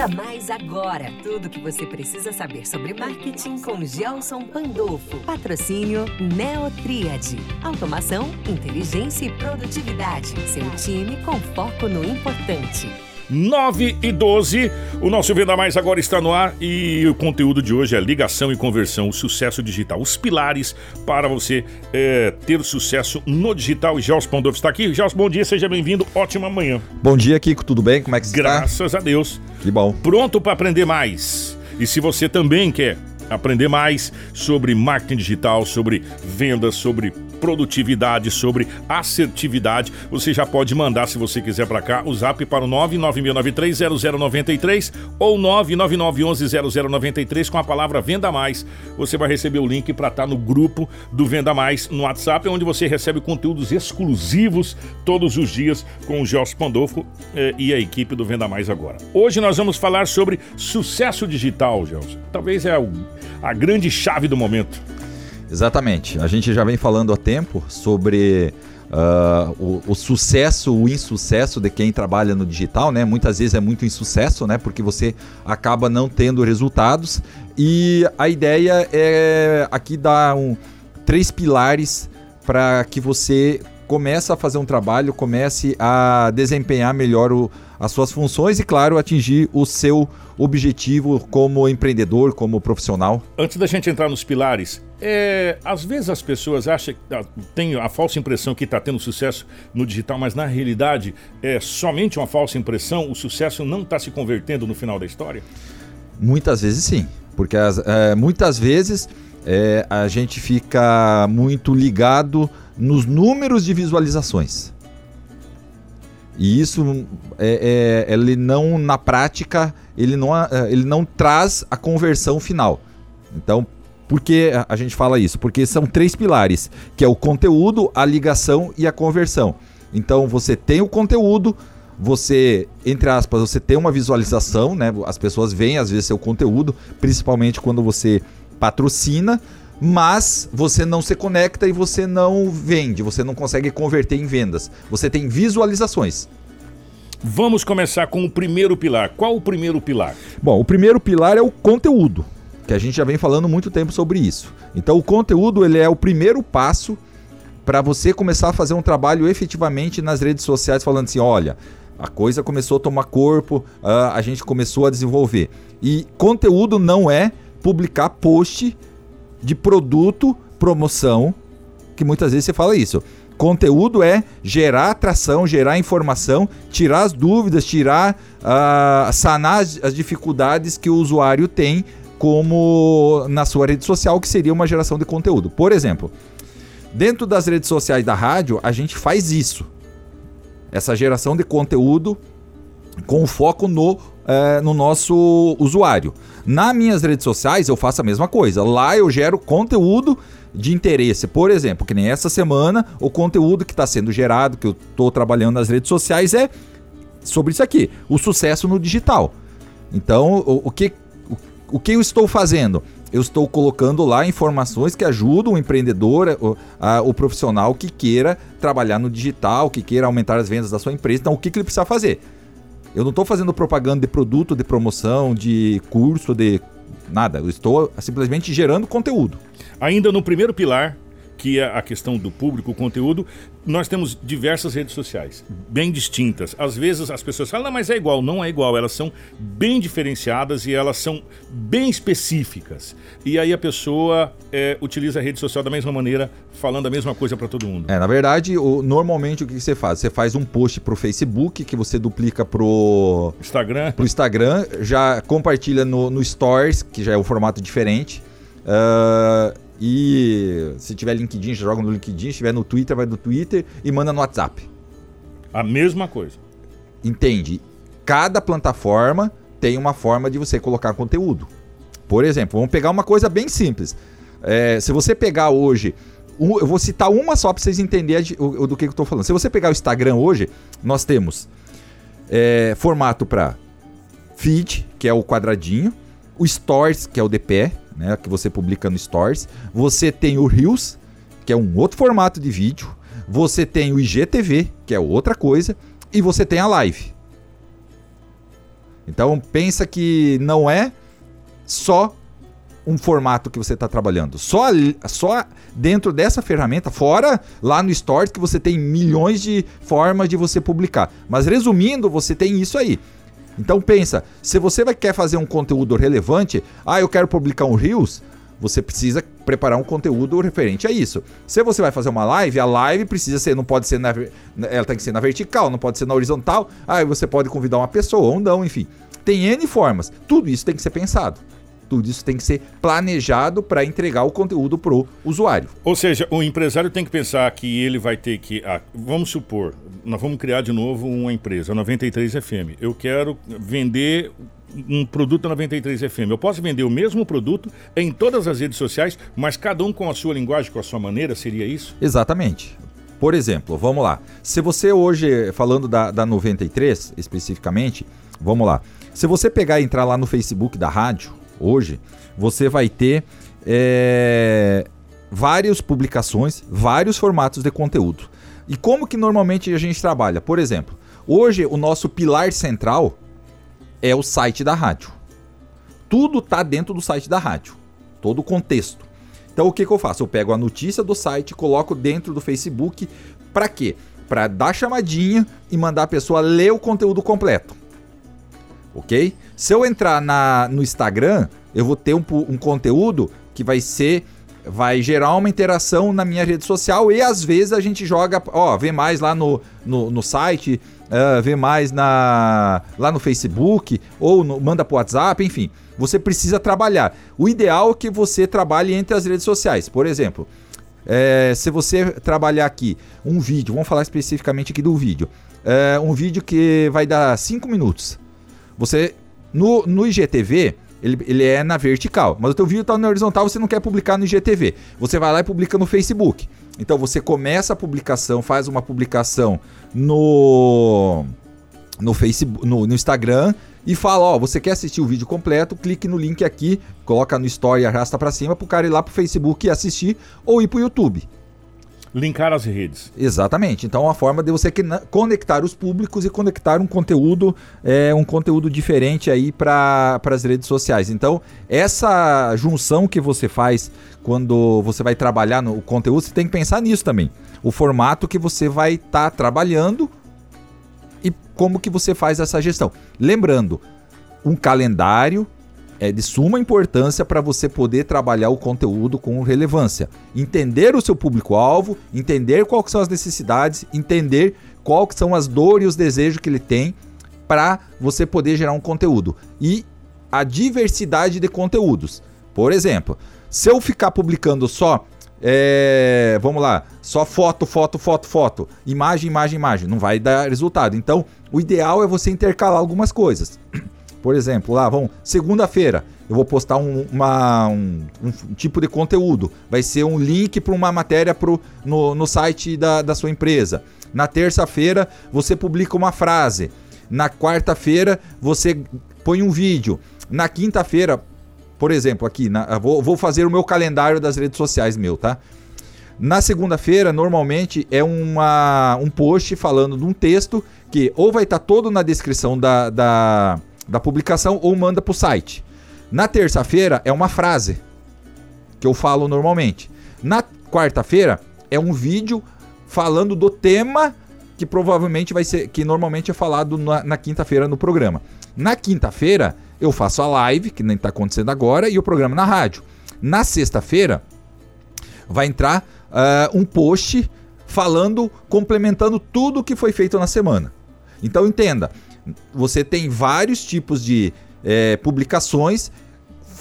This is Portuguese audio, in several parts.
Venda Mais agora. Tudo o que você precisa saber sobre marketing com Gelson Pandolfo. Patrocínio Neotriad. Automação, inteligência e produtividade. Seu time com foco no importante. 9 e 12. O nosso Venda Mais agora está no ar e o conteúdo de hoje é ligação e conversão, o sucesso digital, os pilares para você é, ter sucesso no digital. E Gels Pandolfo está aqui. Gels, bom dia, seja bem-vindo. Ótima manhã. Bom dia, Kiko. Tudo bem? Como é que você está? Graças a Deus. Que bom. Pronto para aprender mais. E se você também quer aprender mais sobre marketing digital, sobre vendas, sobre produtividade, sobre assertividade, você já pode mandar, se você quiser para cá, o zap para o 996930093 ou 999110093 com a palavra Venda Mais. Você vai receber o link para estar tá no grupo do Venda Mais no WhatsApp, onde você recebe conteúdos exclusivos todos os dias com o Gelson Pandolfo eh, e a equipe do Venda Mais agora. Hoje nós vamos falar sobre sucesso digital, Gelson. Talvez é a grande chave do momento. Exatamente. A gente já vem falando há tempo sobre uh, o, o, sucesso, o insucesso de quem trabalha no digital, né? Muitas vezes é muito insucesso, né? Porque você acaba não tendo resultados. E a ideia é aqui dar um, três pilares para que você comece a fazer um trabalho, comece a desempenhar melhor o, as suas funções e, claro, atingir o seu objetivo como empreendedor, como profissional. Antes da gente entrar nos pilares, é, às vezes as pessoas acham, ah, tem a falsa impressão que está tendo sucesso no digital, mas na realidade é somente uma falsa impressão, o sucesso não está se convertendo no final da história? Muitas vezes sim, porque as, é, muitas vezes é, a gente fica muito ligado nos números de visualizações. E isso, é, é, ele não, na prática, ele não, é, ele não traz a conversão final. Então, por que a gente fala isso? Porque são três pilares, que é o conteúdo, a ligação e a conversão. Então, você tem o conteúdo, você, entre aspas, você tem uma visualização, né? As pessoas veem às vezes seu conteúdo, principalmente quando você patrocina, mas você não se conecta e você não vende, você não consegue converter em vendas. Você tem visualizações. Vamos começar com o primeiro pilar. Qual o primeiro pilar? Bom, o primeiro pilar é o conteúdo, que a gente já vem falando muito tempo sobre isso. Então, o conteúdo ele é o primeiro passo para você começar a fazer um trabalho efetivamente nas redes sociais, falando assim: olha, a coisa começou a tomar corpo, uh, a gente começou a desenvolver. E conteúdo não é publicar post de produto, promoção, que muitas vezes você fala isso. Conteúdo é gerar atração, gerar informação, tirar as dúvidas, tirar, uh, sanar as, as dificuldades que o usuário tem como na sua rede social, que seria uma geração de conteúdo. Por exemplo, dentro das redes sociais da rádio, a gente faz isso. Essa geração de conteúdo com foco no, é, no nosso usuário. Nas minhas redes sociais eu faço a mesma coisa. Lá eu gero conteúdo de interesse. Por exemplo, que nem essa semana, o conteúdo que está sendo gerado, que eu estou trabalhando nas redes sociais, é sobre isso aqui: o sucesso no digital. Então, o, o que, o, que eu estou fazendo? eu estou colocando lá informações que ajudam o empreendedor, o, a, o profissional que queira trabalhar no digital, que queira aumentar as vendas da sua empresa. Então, o que, que ele precisa fazer? Eu não estou fazendo propaganda de produto, de promoção, de curso, de nada. Eu estou simplesmente gerando conteúdo. Ainda no primeiro pilar, que é a questão do público, o conteúdo, nós temos diversas redes sociais, bem distintas. Às vezes as pessoas falam, mas é igual. Não é igual, elas são bem diferenciadas e elas são bem específicas. E aí a pessoa é, utiliza a rede social da mesma maneira, falando a mesma coisa para todo mundo. É, na verdade, o, normalmente o que você faz? Você faz um post pro Facebook, que você duplica pro Instagram, pro Instagram já compartilha no, no Stories, que já é um formato diferente. Uh, e se tiver LinkedIn, joga no LinkedIn. Se tiver no Twitter, vai no Twitter e manda no WhatsApp. A mesma coisa. Entende? Cada plataforma tem uma forma de você colocar conteúdo. Por exemplo, vamos pegar uma coisa bem simples. É, se você pegar hoje, eu vou citar uma só para vocês entenderem do, do que eu estou falando. Se você pegar o Instagram hoje, nós temos é, formato para feed, que é o quadradinho, o Stories, que é o de pé, né, que você publica no Stories. Você tem o Reels, que é um outro formato de vídeo. Você tem o IGTV, que é outra coisa. E você tem a live. Então pensa que não é só um formato que você está trabalhando. Só, só dentro dessa ferramenta, fora lá no Stories que você tem milhões de formas de você publicar. Mas resumindo, você tem isso aí. Então pensa, se você vai quer fazer um conteúdo relevante, ah, eu quero publicar um Reels, você precisa preparar um conteúdo referente a isso. Se você vai fazer uma live, a live precisa ser, não pode ser na, ela tem que ser na vertical, não pode ser na horizontal. Aí ah, você pode convidar uma pessoa ou não, enfim. Tem N formas. Tudo isso tem que ser pensado. Tudo isso tem que ser planejado para entregar o conteúdo para o usuário. Ou seja, o empresário tem que pensar que ele vai ter que. Ah, vamos supor, nós vamos criar de novo uma empresa, 93 FM. Eu quero vender um produto da 93 FM. Eu posso vender o mesmo produto em todas as redes sociais, mas cada um com a sua linguagem, com a sua maneira, seria isso? Exatamente. Por exemplo, vamos lá. Se você hoje, falando da, da 93 especificamente, vamos lá. Se você pegar e entrar lá no Facebook da rádio, hoje, você vai ter é, várias publicações, vários formatos de conteúdo. E como que normalmente a gente trabalha? Por exemplo, hoje o nosso pilar central é o site da rádio. Tudo está dentro do site da rádio, todo o contexto. Então o que, que eu faço? Eu pego a notícia do site, coloco dentro do Facebook, para quê? Para dar chamadinha e mandar a pessoa ler o conteúdo completo ok? Se eu entrar na, no Instagram, eu vou ter um, um conteúdo que vai ser vai gerar uma interação na minha rede social e às vezes a gente joga, ó, vê mais lá no, no, no site, uh, vê mais na, lá no Facebook ou no, manda pro WhatsApp, enfim. Você precisa trabalhar. O ideal é que você trabalhe entre as redes sociais. Por exemplo, é, se você trabalhar aqui um vídeo, vamos falar especificamente aqui do vídeo, é, um vídeo que vai dar 5 minutos. Você, no, no IGTV, ele, ele é na vertical, mas o teu vídeo está na horizontal, você não quer publicar no IGTV. Você vai lá e publica no Facebook. Então você começa a publicação, faz uma publicação no no Facebook, no, no Instagram e fala, ó, você quer assistir o vídeo completo, clique no link aqui, coloca no story, arrasta para cima pro cara ir lá pro Facebook e assistir ou ir pro YouTube. Linkar as redes. Exatamente. Então, é uma forma de você conectar os públicos e conectar um conteúdo, é, um conteúdo diferente aí para as redes sociais. Então, essa junção que você faz quando você vai trabalhar no conteúdo, você tem que pensar nisso também. O formato que você vai estar tá trabalhando e como que você faz essa gestão. Lembrando, um calendário é de suma importância para você poder trabalhar o conteúdo com relevância. Entender o seu público-alvo, entender quais são as necessidades, entender quais são as dores e os desejos que ele tem para você poder gerar um conteúdo. E a diversidade de conteúdos. Por exemplo, se eu ficar publicando só é, vamos lá, só foto, foto, foto, foto, imagem, imagem, imagem, não vai dar resultado. Então, o ideal é você intercalar algumas coisas. Por exemplo, lá, vamos, segunda-feira, eu vou postar um, uma, um, um, tipo de conteúdo. Vai ser um link para uma matéria pro, no, no site da, da sua empresa. Na terça-feira, você publica uma frase. Na quarta-feira, você põe um vídeo. Na quinta-feira, por exemplo, aqui, na, vou, vou fazer o meu calendário das redes sociais meu, tá? Na segunda-feira, normalmente é uma, um post falando de um texto que ou vai estar tá todo na descrição da, da, da publicação ou manda para o site. Na terça-feira é uma frase que eu falo normalmente. Na quarta-feira é um vídeo falando do tema que provavelmente vai ser, que normalmente é falado na, na quinta-feira no programa. Na quinta-feira eu faço a live, que nem está acontecendo agora, e o programa na rádio. Na sexta-feira vai entrar uh, um post falando, complementando tudo o que foi feito na semana. Então entenda, você tem vários tipos de é, publicações,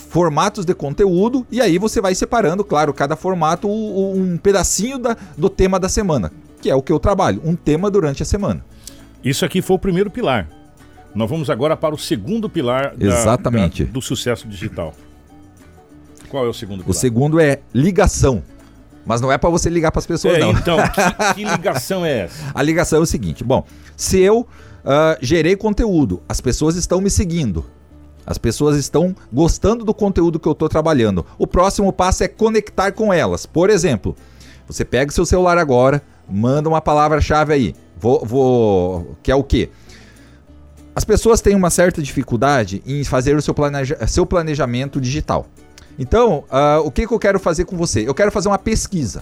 formatos de conteúdo, e aí você vai separando, claro, cada formato um pedacinho da, do tema da semana, que é o que eu trabalho, um tema durante a semana. Isso aqui foi o primeiro pilar. Nós vamos agora para o segundo pilar da, Exatamente. Da, do sucesso digital. Qual é o segundo pilar? O segundo é ligação. Mas não é para você ligar para as pessoas, é, não. Então, que, que ligação é essa? A ligação é o seguinte: bom, se eu uh, gerei conteúdo, as pessoas estão me seguindo. As pessoas estão gostando do conteúdo que eu estou trabalhando. O próximo passo é conectar com elas. Por exemplo, você pega seu celular agora, manda uma palavra-chave aí. Vou, vou, que é o quê? As pessoas têm uma certa dificuldade em fazer o seu, planeja seu planejamento digital. Então, uh, o que, que eu quero fazer com você? Eu quero fazer uma pesquisa.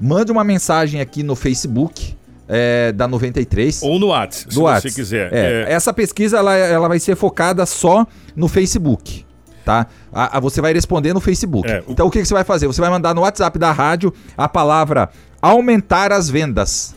Mande uma mensagem aqui no Facebook é, da 93. Ou no WhatsApp, se WhatsApp. você quiser. É, É, Essa pesquisa ela, ela vai ser focada só no Facebook. Tá? A, a- você vai responder no Facebook. É, Então o que, que você vai fazer? Você vai mandar no WhatsApp da rádio a palavra aumentar as vendas.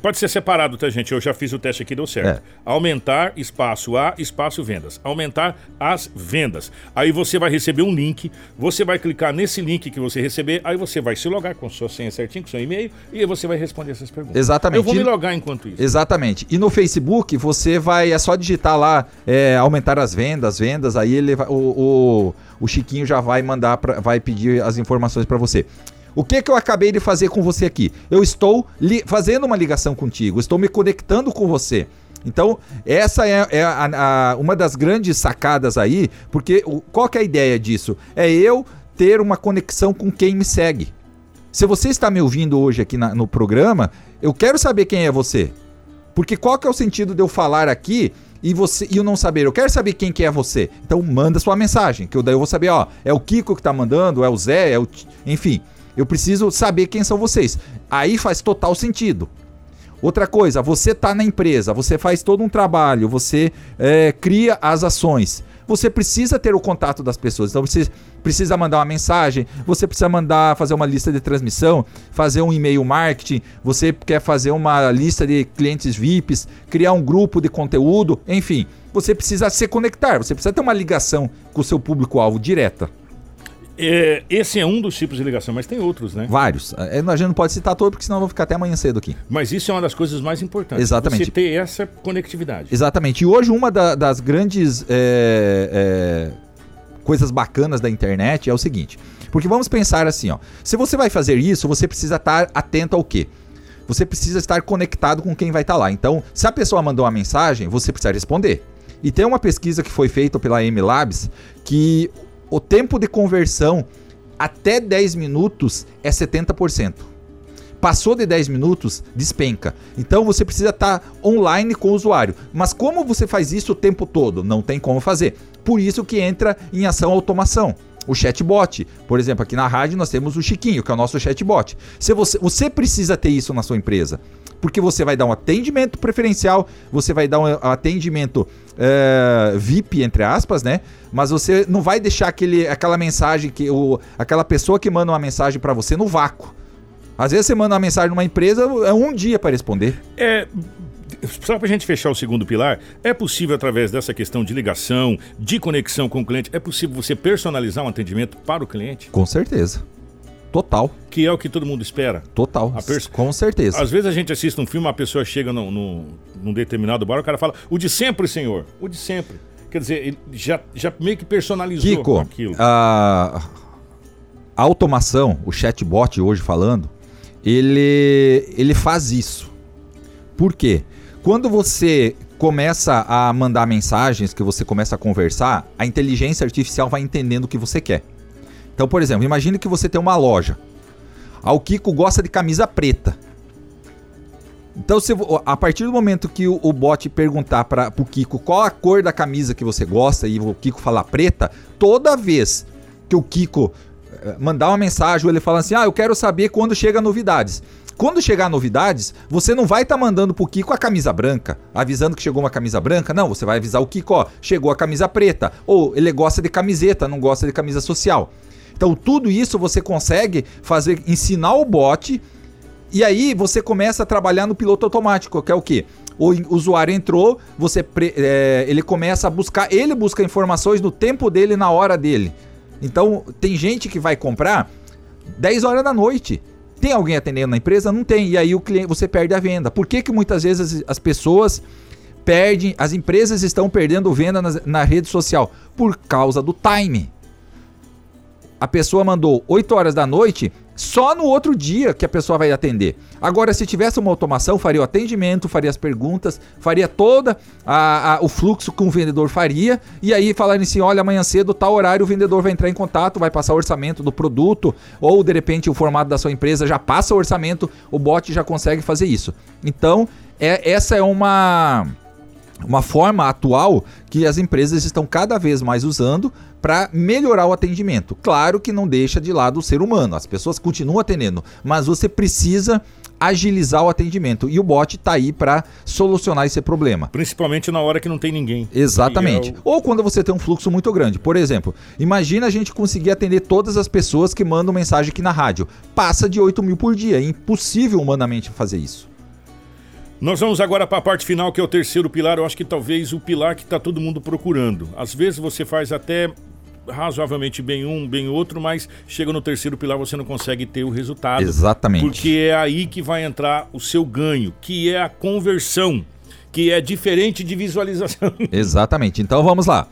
Pode ser separado, tá, gente? Eu já fiz o teste aqui, deu certo. É. Aumentar, espaço A, espaço vendas. Aumentar as vendas. Aí você vai receber um link, você vai clicar nesse link que você receber, aí você vai se logar com sua senha certinho, com seu e-mail, e aí você vai responder essas perguntas. Exatamente. Eu vou me logar enquanto isso. Exatamente. E no Facebook você vai. É só digitar lá, é, aumentar as vendas, vendas, aí ele vai- o, o, o Chiquinho já vai mandar, pra, vai pedir as informações para você. O que, que eu acabei de fazer com você aqui? Eu estou fazendo uma ligação contigo, estou me conectando com você. Então, essa é, é a- a- uma das grandes sacadas aí, porque o- qual que é a ideia disso? É eu ter uma conexão com quem me segue. Se você está me ouvindo hoje aqui na- no programa, eu quero saber quem é você. Porque qual que é o sentido de eu falar aqui e você e eu não saber? Eu quero saber quem que é você. Então manda sua mensagem, que eu daí eu vou saber, ó, é o Kiko que tá mandando, é o Zé, é o enfim. Eu preciso saber quem são vocês. Aí faz total sentido. Outra coisa, você tá na empresa, você faz todo um trabalho, você é, cria as ações. Você precisa ter o contato das pessoas. Então você precisa mandar uma mensagem, você precisa mandar fazer uma lista de transmissão, fazer um e-mail marketing, você quer fazer uma lista de clientes VIPs, criar um grupo de conteúdo, enfim. Você precisa se conectar, você precisa ter uma ligação com o seu público-alvo direta. É, esse é um dos tipos de ligação, mas tem outros, né? Vários. É, A gente não pode citar todos, porque senão eu vou ficar até amanhã cedo aqui. Mas isso é uma das coisas mais importantes. Exatamente. Você ter essa conectividade. Exatamente. E hoje uma da- das grandes é, é, coisas bacanas da internet é o seguinte. Porque vamos pensar assim, ó. Se você vai fazer isso, você precisa estar atento ao quê? Você precisa estar conectado com quem vai estar lá. Então, se a pessoa mandou uma mensagem, você precisa responder. E tem uma pesquisa que foi feita pela M Labs que o tempo de conversão até 10 minutos é 70%. Passou de 10 minutos, despenca. Então você precisa estar online com o usuário. Mas como você faz isso o tempo todo? Não tem como fazer. Por isso que entra em ação automação. O chatbot. Por exemplo, aqui na rádio nós temos o Chiquinho, que é o nosso chatbot. Se você, você precisa ter isso na sua empresa. Porque você vai dar um atendimento preferencial, você vai dar um atendimento eh, VIP, entre aspas, né? Mas você não vai deixar aquele, aquela mensagem, que o, aquela pessoa que manda uma mensagem para você no vácuo. Às vezes você manda uma mensagem numa empresa, é um dia para responder. É, só para a gente fechar o segundo pilar, é possível, através dessa questão de ligação, de conexão com o cliente, é possível você personalizar um atendimento para o cliente? Com certeza. Total, Que é o que todo mundo espera. total. A Com certeza. Às vezes a gente assiste um filme, uma pessoa chega num, num, num determinado bar, o cara fala, o de sempre, senhor. O de sempre. Quer dizer, ele já, já meio que personalizou Kiko, aquilo. a, a automação, o chatbot hoje falando, ele, ele faz isso. Por quê? Quando você começa a mandar mensagens, que você começa a conversar, a inteligência artificial vai entendendo o que você quer. Então, por exemplo, imagine que você tem uma loja. O Kiko gosta de camisa preta. Então, se, a partir do momento que o, o bot perguntar para o Kiko qual a cor da camisa que você gosta e o Kiko falar preta, toda vez que o Kiko eh, mandar uma mensagem ou ele fala assim: Ah, eu quero saber quando chega novidades. Quando chegar novidades, você não vai estar mandando pro Kiko a camisa branca, avisando que chegou uma camisa branca. Não, você vai avisar o Kiko, ó, chegou a camisa preta. Ou ele gosta de camiseta, não gosta de camisa social. Então, tudo isso você consegue fazer, ensinar o bot e aí você começa a trabalhar no piloto automático, que é o quê? O usuário entrou, você é, ele começa a buscar, ele busca informações no tempo dele, na hora dele. Então, tem gente que vai comprar 10 horas da noite. Tem alguém atendendo na empresa? Não tem. E aí o cliente, você perde a venda. Por que, que muitas vezes as, as pessoas perdem, as empresas estão perdendo venda nas- na rede social? Por causa do time a pessoa mandou 8 horas da noite, só no outro dia que a pessoa vai atender. Agora, se tivesse uma automação, faria o atendimento, faria as perguntas, faria toda a- a- o fluxo que um vendedor faria, e aí falarem assim: olha, amanhã cedo, tal horário, o vendedor vai entrar em contato, vai passar o orçamento do produto, ou de repente o formato da sua empresa já passa o orçamento, o bot já consegue fazer isso. Então, é, essa é uma uma forma atual que as empresas estão cada vez mais usando para melhorar o atendimento. Claro que não deixa de lado o ser humano, as pessoas continuam atendendo, mas você precisa agilizar o atendimento e o bot está aí para solucionar esse problema. Principalmente na hora que não tem ninguém. Exatamente. É o... Ou quando você tem um fluxo muito grande. Por exemplo, imagina a gente conseguir atender todas as pessoas que mandam mensagem aqui na rádio. Passa de 8 mil por dia. É impossível humanamente fazer isso. Nós vamos agora para a parte final, que é o terceiro pilar. Eu acho que talvez o pilar que está todo mundo procurando. Às vezes você faz até razoavelmente bem um, bem outro, mas chega no terceiro pilar você não consegue ter o resultado. Exatamente. Porque é aí que vai entrar o seu ganho, que é a conversão, que é diferente de visualização. Exatamente. Então vamos lá.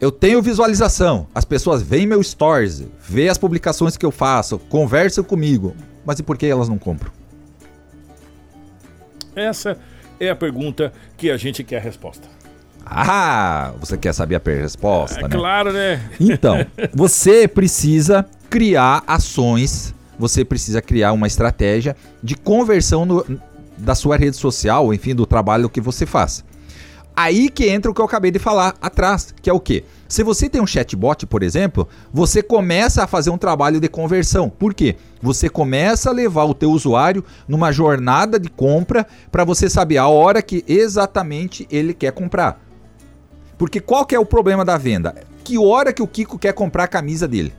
Eu tenho visualização, as pessoas veem meu stories, vê as publicações que eu faço, conversam comigo, mas e por que elas não compram? Essa é a pergunta que a gente quer a resposta. Ah, você quer saber a resposta, é, né? Claro, né? Então, você precisa criar ações, você precisa criar uma estratégia de conversão no, da sua rede social, enfim, do trabalho que você faz. Aí que entra o que eu acabei de falar atrás, que é o quê? Se você tem um chatbot, por exemplo, você começa a fazer um trabalho de conversão. Por quê? Você começa a levar o teu usuário numa jornada de compra para você saber a hora que exatamente ele quer comprar. Porque qual que é o problema da venda? Que hora que o Kiko quer comprar a camisa dele?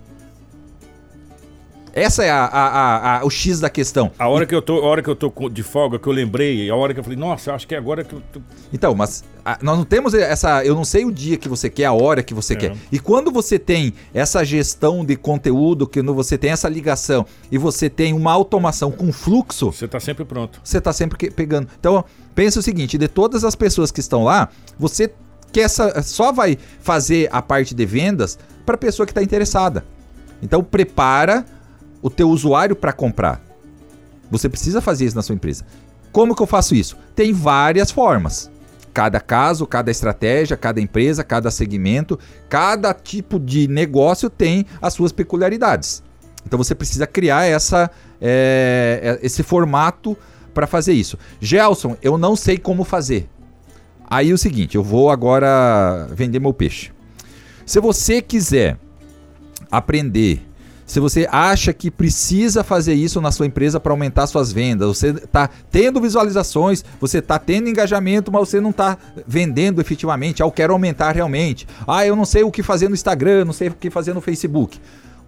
Essa é a, a, a, o X da questão. A hora, que eu tô, a hora que eu tô de folga, que eu lembrei, a hora que eu falei, nossa, acho que é agora que eu. Tô... Então, mas nós não temos essa. Eu não sei o dia que você quer, a hora que você é. quer. E quando você tem essa gestão de conteúdo, que você tem essa ligação e você tem uma automação com fluxo. Você está sempre pronto. Você está sempre pegando. Então, pensa o seguinte: de todas as pessoas que estão lá, você que essa só vai fazer a parte de vendas para a pessoa que está interessada. Então prepara o teu usuário para comprar. Você precisa fazer isso na sua empresa. Como que eu faço isso? Tem várias formas. Cada caso, cada estratégia, cada empresa, cada segmento, cada tipo de negócio tem as suas peculiaridades. Então você precisa criar essa, é, esse formato para fazer isso. Gelson, eu não sei como fazer. Aí o seguinte, eu vou agora vender meu peixe. Se você quiser aprender, se você acha que precisa fazer isso na sua empresa para aumentar suas vendas, você está tendo visualizações, você está tendo engajamento, mas você não está vendendo efetivamente. Ah, eu quero aumentar realmente. Ah, eu não sei o que fazer no Instagram, não sei o que fazer no Facebook.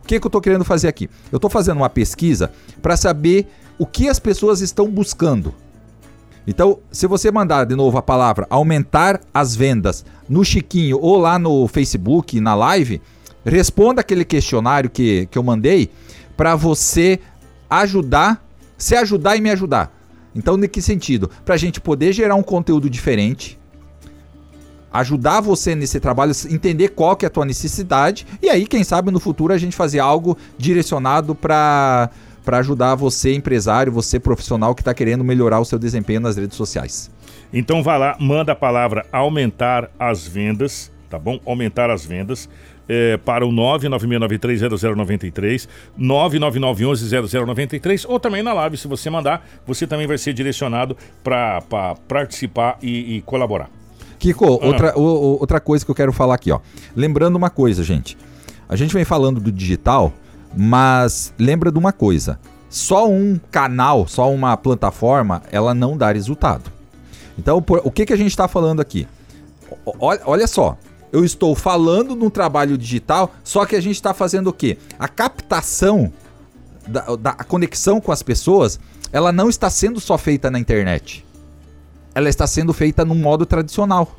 O que, que eu estou querendo fazer aqui? Eu estou fazendo uma pesquisa para saber o que as pessoas estão buscando. Então, se você mandar de novo a palavra aumentar as vendas no Chiquinho ou lá no Facebook, na live, responda aquele questionário que, que eu mandei para você ajudar, se ajudar e me ajudar. Então, em que sentido? Para a gente poder gerar um conteúdo diferente, ajudar você nesse trabalho, entender qual que é a tua necessidade e aí, quem sabe, no futuro a gente fazer algo direcionado para para ajudar você, empresário, você profissional que está querendo melhorar o seu desempenho nas redes sociais. Então vá lá, manda a palavra aumentar as vendas, tá bom? Aumentar as vendas. É, para o 996930093, 999110093 ou também na live, se você mandar, você também vai ser direcionado para participar e, e, colaborar. Kiko, ah. outra, o, outra coisa que eu quero falar aqui, ó. Lembrando uma coisa, gente. A gente vem falando do digital, mas lembra de uma coisa: só um canal, só uma plataforma, ela não dá resultado. Então, por, o que, que a gente está falando aqui? Olha, olha só, eu estou falando no trabalho digital, só que a gente está fazendo o quê? A captação, da, da a conexão com as pessoas, ela não está sendo só feita na internet. Ela está sendo feita no modo tradicional,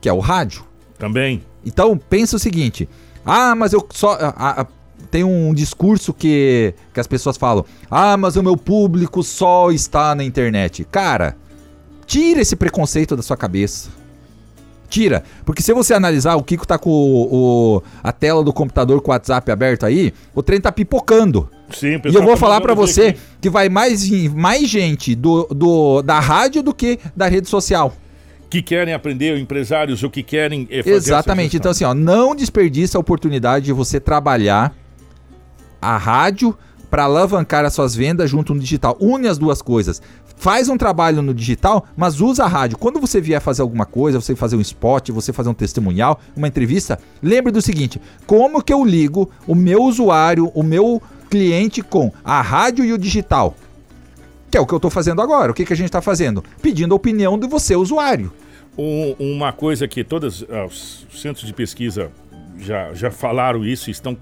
que é o rádio. Também. Então, pensa o seguinte: ah, mas eu só. A, a, tem um discurso que, que as pessoas falam: ah, mas o meu público só está na internet. Cara, tira esse preconceito da sua cabeça. Tira. Porque se você analisar, o Kiko tá com o, o, a tela do computador com o WhatsApp aberto aí, o trem tá pipocando. Sim, e eu vou tá falar para você aqui. que vai mais, mais gente do, do, da rádio do que da rede social que querem aprender, empresários, o que querem fazer Exatamente. Então, assim, ó, não desperdiça a oportunidade de você trabalhar a rádio para alavancar as suas vendas junto no digital. Une as duas coisas. Faz um trabalho no digital, mas usa a rádio. Quando você vier fazer alguma coisa, você fazer um spot, você fazer um testemunhal, uma entrevista, lembre do seguinte: como que eu ligo o meu usuário, o meu cliente com a rádio e o digital? Que é o que eu estou fazendo agora. O que, que a gente está fazendo? Pedindo a opinião de você, usuário. Um, uma coisa que todos ah, os centros de pesquisa já, já falaram isso, estão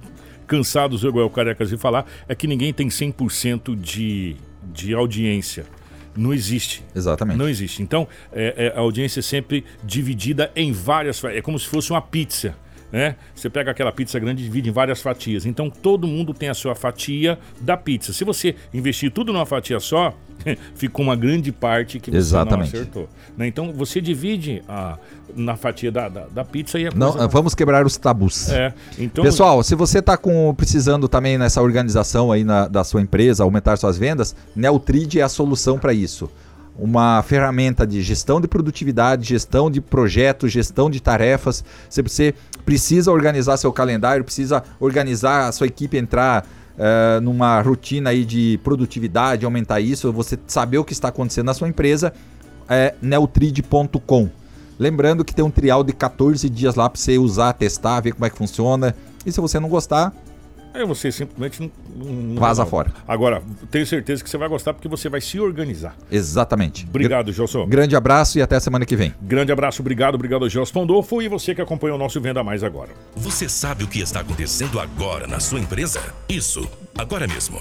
cansados, igual Carecas, de falar, é que ninguém tem 100% de, de audiência. Não existe. Exatamente. Não existe. Então, é, é, a audiência é sempre dividida em várias. É como se fosse uma pizza. Né? Você pega aquela pizza grande e divide em várias fatias. Então todo mundo tem a sua fatia da pizza. Se você investir tudo numa fatia só, ficou uma grande parte que você Exatamente. não acertou. Né? Então você divide a, na fatia da, da, da pizza e a Não, coisa... vamos quebrar os tabus. É, então... Pessoal, se você está precisando também nessa organização aí na, da sua empresa, aumentar suas vendas, Neutrid é a solução para isso. Uma ferramenta de gestão de produtividade, gestão de projetos, gestão de tarefas. Você precisa organizar seu calendário, precisa organizar a sua equipe entrar uh, numa rotina aí de produtividade, aumentar isso, você saber o que está acontecendo na sua empresa, é neutrid.com. Lembrando que tem um trial de 14 dias lá para você usar, testar, ver como é que funciona. E se você não gostar, Aí você simplesmente não, não vaza fora. Agora, tenho certeza que você vai gostar porque você vai se organizar. Exatamente. Obrigado, Gelson. Grande abraço e até semana que vem. Grande abraço, obrigado, obrigado, Gelson Pandolfo e você que acompanhou o nosso Venda Mais agora. Você sabe o que está acontecendo agora na sua empresa? Isso, agora mesmo.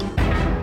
Thank you.